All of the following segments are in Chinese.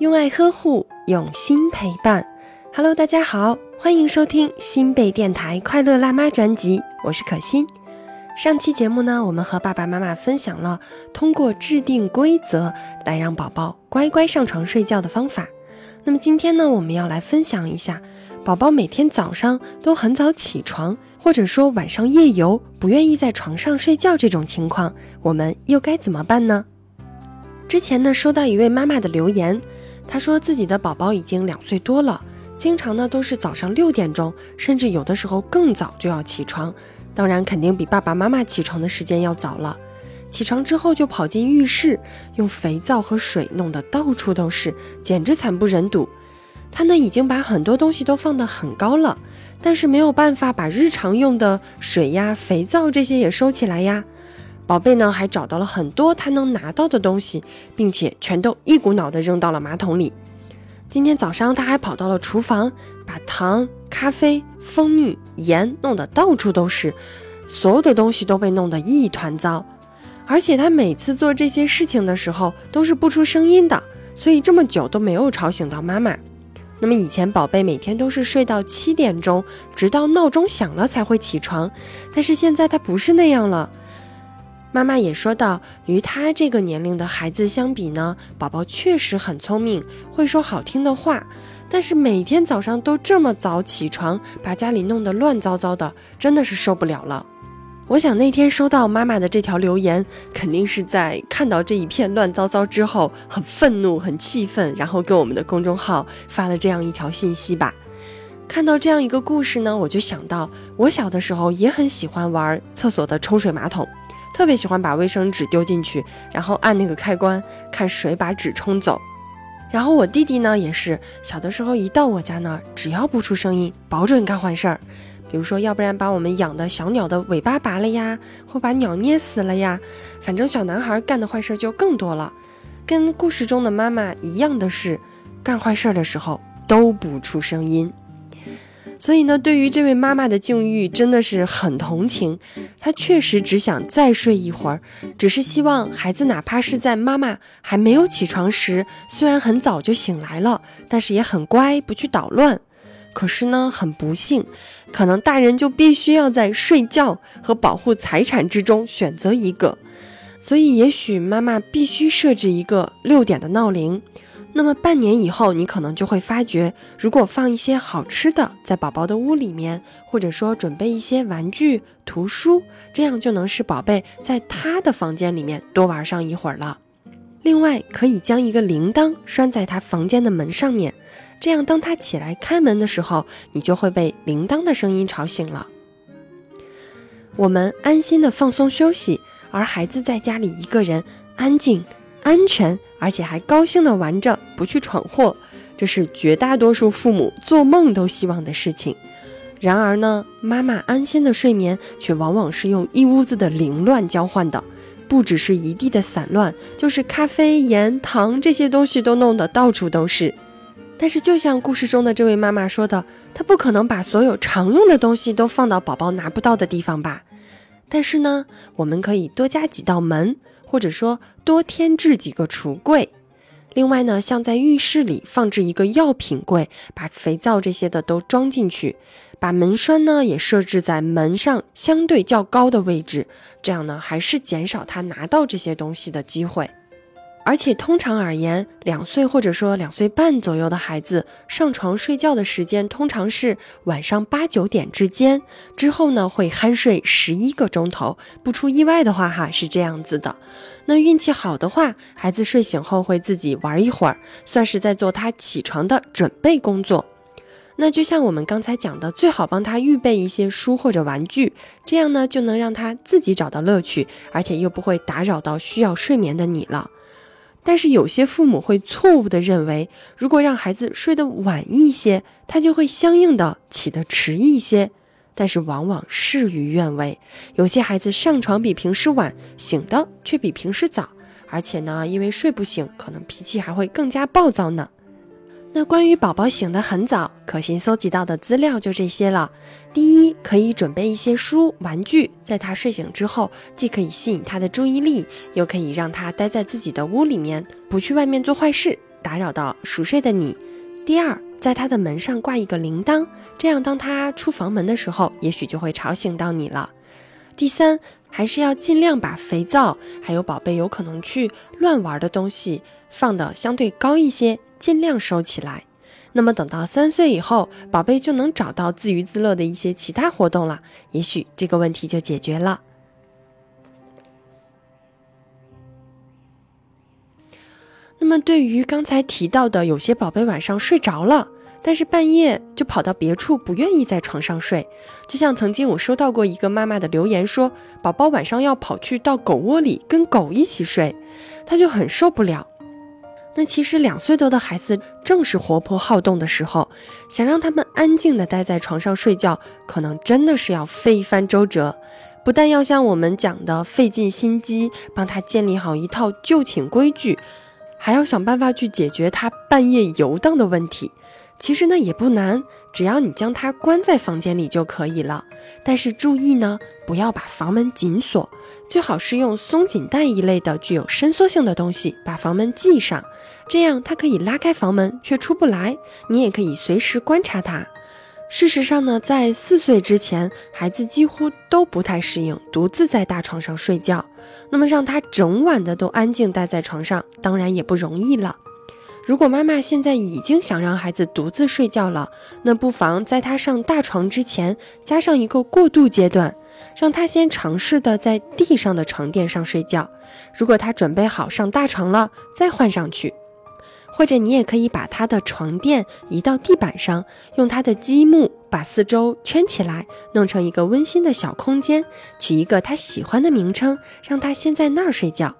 用爱呵护，用心陪伴。Hello，大家好，欢迎收听新贝电台快乐辣妈专辑，我是可心。上期节目呢，我们和爸爸妈妈分享了通过制定规则来让宝宝乖乖上床睡觉的方法。那么今天呢，我们要来分享一下，宝宝每天早上都很早起床，或者说晚上夜游不愿意在床上睡觉这种情况，我们又该怎么办呢？之前呢，收到一位妈妈的留言。他说自己的宝宝已经两岁多了，经常呢都是早上六点钟，甚至有的时候更早就要起床。当然，肯定比爸爸妈妈起床的时间要早了。起床之后就跑进浴室，用肥皂和水弄得到处都是，简直惨不忍睹。他呢已经把很多东西都放得很高了，但是没有办法把日常用的水呀、肥皂这些也收起来呀。宝贝呢，还找到了很多他能拿到的东西，并且全都一股脑的扔到了马桶里。今天早上他还跑到了厨房，把糖、咖啡、蜂蜜、盐弄得到处都是，所有的东西都被弄得一团糟。而且他每次做这些事情的时候都是不出声音的，所以这么久都没有吵醒到妈妈。那么以前宝贝每天都是睡到七点钟，直到闹钟响了才会起床，但是现在他不是那样了。妈妈也说到，与他这个年龄的孩子相比呢，宝宝确实很聪明，会说好听的话。但是每天早上都这么早起床，把家里弄得乱糟糟的，真的是受不了了。我想那天收到妈妈的这条留言，肯定是在看到这一片乱糟糟之后，很愤怒、很气愤，然后给我们的公众号发了这样一条信息吧。看到这样一个故事呢，我就想到我小的时候也很喜欢玩厕所的冲水马桶。特别喜欢把卫生纸丢进去，然后按那个开关，看水把纸冲走。然后我弟弟呢，也是小的时候一到我家呢，只要不出声音，保准干坏事儿。比如说，要不然把我们养的小鸟的尾巴拔了呀，或把鸟捏死了呀。反正小男孩干的坏事就更多了。跟故事中的妈妈一样的是，干坏事儿的时候都不出声音。所以呢，对于这位妈妈的境遇，真的是很同情。她确实只想再睡一会儿，只是希望孩子哪怕是在妈妈还没有起床时，虽然很早就醒来了，但是也很乖，不去捣乱。可是呢，很不幸，可能大人就必须要在睡觉和保护财产之中选择一个。所以，也许妈妈必须设置一个六点的闹铃。那么半年以后，你可能就会发觉，如果放一些好吃的在宝宝的屋里面，或者说准备一些玩具、图书，这样就能使宝贝在他的房间里面多玩上一会儿了。另外，可以将一个铃铛拴在他房间的门上面，这样当他起来开门的时候，你就会被铃铛的声音吵醒了。我们安心的放松休息，而孩子在家里一个人安静。安全，而且还高兴地玩着，不去闯祸，这是绝大多数父母做梦都希望的事情。然而呢，妈妈安心的睡眠却往往是用一屋子的凌乱交换的，不只是一地的散乱，就是咖啡、盐、糖这些东西都弄得到处都是。但是，就像故事中的这位妈妈说的，她不可能把所有常用的东西都放到宝宝拿不到的地方吧？但是呢，我们可以多加几道门。或者说多添置几个橱柜，另外呢，像在浴室里放置一个药品柜，把肥皂这些的都装进去，把门栓呢也设置在门上相对较高的位置，这样呢还是减少他拿到这些东西的机会。而且通常而言，两岁或者说两岁半左右的孩子上床睡觉的时间通常是晚上八九点之间，之后呢会酣睡十一个钟头。不出意外的话，哈是这样子的。那运气好的话，孩子睡醒后会自己玩一会儿，算是在做他起床的准备工作。那就像我们刚才讲的，最好帮他预备一些书或者玩具，这样呢就能让他自己找到乐趣，而且又不会打扰到需要睡眠的你了。但是有些父母会错误地认为，如果让孩子睡得晚一些，他就会相应的起得迟一些。但是往往事与愿违，有些孩子上床比平时晚，醒的却比平时早，而且呢，因为睡不醒，可能脾气还会更加暴躁呢。那关于宝宝醒得很早，可心搜集到的资料就这些了。第一，可以准备一些书、玩具，在他睡醒之后，既可以吸引他的注意力，又可以让他待在自己的屋里面，不去外面做坏事，打扰到熟睡的你。第二，在他的门上挂一个铃铛，这样当他出房门的时候，也许就会吵醒到你了。第三，还是要尽量把肥皂还有宝贝有可能去乱玩的东西放的相对高一些，尽量收起来。那么等到三岁以后，宝贝就能找到自娱自乐的一些其他活动了，也许这个问题就解决了。那么对于刚才提到的，有些宝贝晚上睡着了，但是半夜就跑到别处，不愿意在床上睡，就像曾经我收到过一个妈妈的留言说，宝宝晚上要跑去到狗窝里跟狗一起睡，他就很受不了。那其实两岁多的孩子正是活泼好动的时候，想让他们安静的待在床上睡觉，可能真的是要费一番周折。不但要像我们讲的费尽心机帮他建立好一套就寝规矩，还要想办法去解决他半夜游荡的问题。其实呢也不难，只要你将它关在房间里就可以了。但是注意呢，不要把房门紧锁，最好是用松紧带一类的具有伸缩性的东西把房门系上，这样它可以拉开房门却出不来。你也可以随时观察它。事实上呢，在四岁之前，孩子几乎都不太适应独自在大床上睡觉。那么让他整晚的都安静待在床上，当然也不容易了。如果妈妈现在已经想让孩子独自睡觉了，那不妨在他上大床之前加上一个过渡阶段，让他先尝试的在地上的床垫上睡觉。如果他准备好上大床了，再换上去。或者你也可以把他的床垫移到地板上，用他的积木把四周圈起来，弄成一个温馨的小空间，取一个他喜欢的名称，让他先在那儿睡觉。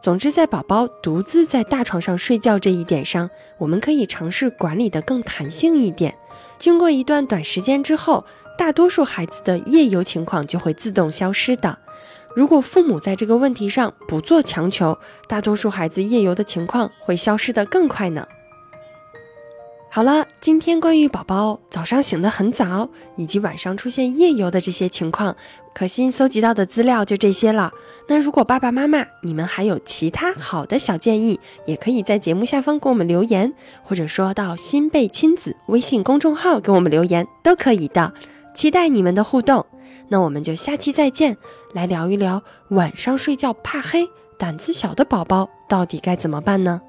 总之，在宝宝独自在大床上睡觉这一点上，我们可以尝试管理的更弹性一点。经过一段短时间之后，大多数孩子的夜游情况就会自动消失的。如果父母在这个问题上不做强求，大多数孩子夜游的情况会消失得更快呢。好了，今天关于宝宝早上醒得很早，以及晚上出现夜游的这些情况，可心搜集到的资料就这些了。那如果爸爸妈妈你们还有其他好的小建议，也可以在节目下方给我们留言，或者说到新贝亲子微信公众号给我们留言都可以的。期待你们的互动。那我们就下期再见，来聊一聊晚上睡觉怕黑、胆子小的宝宝到底该怎么办呢？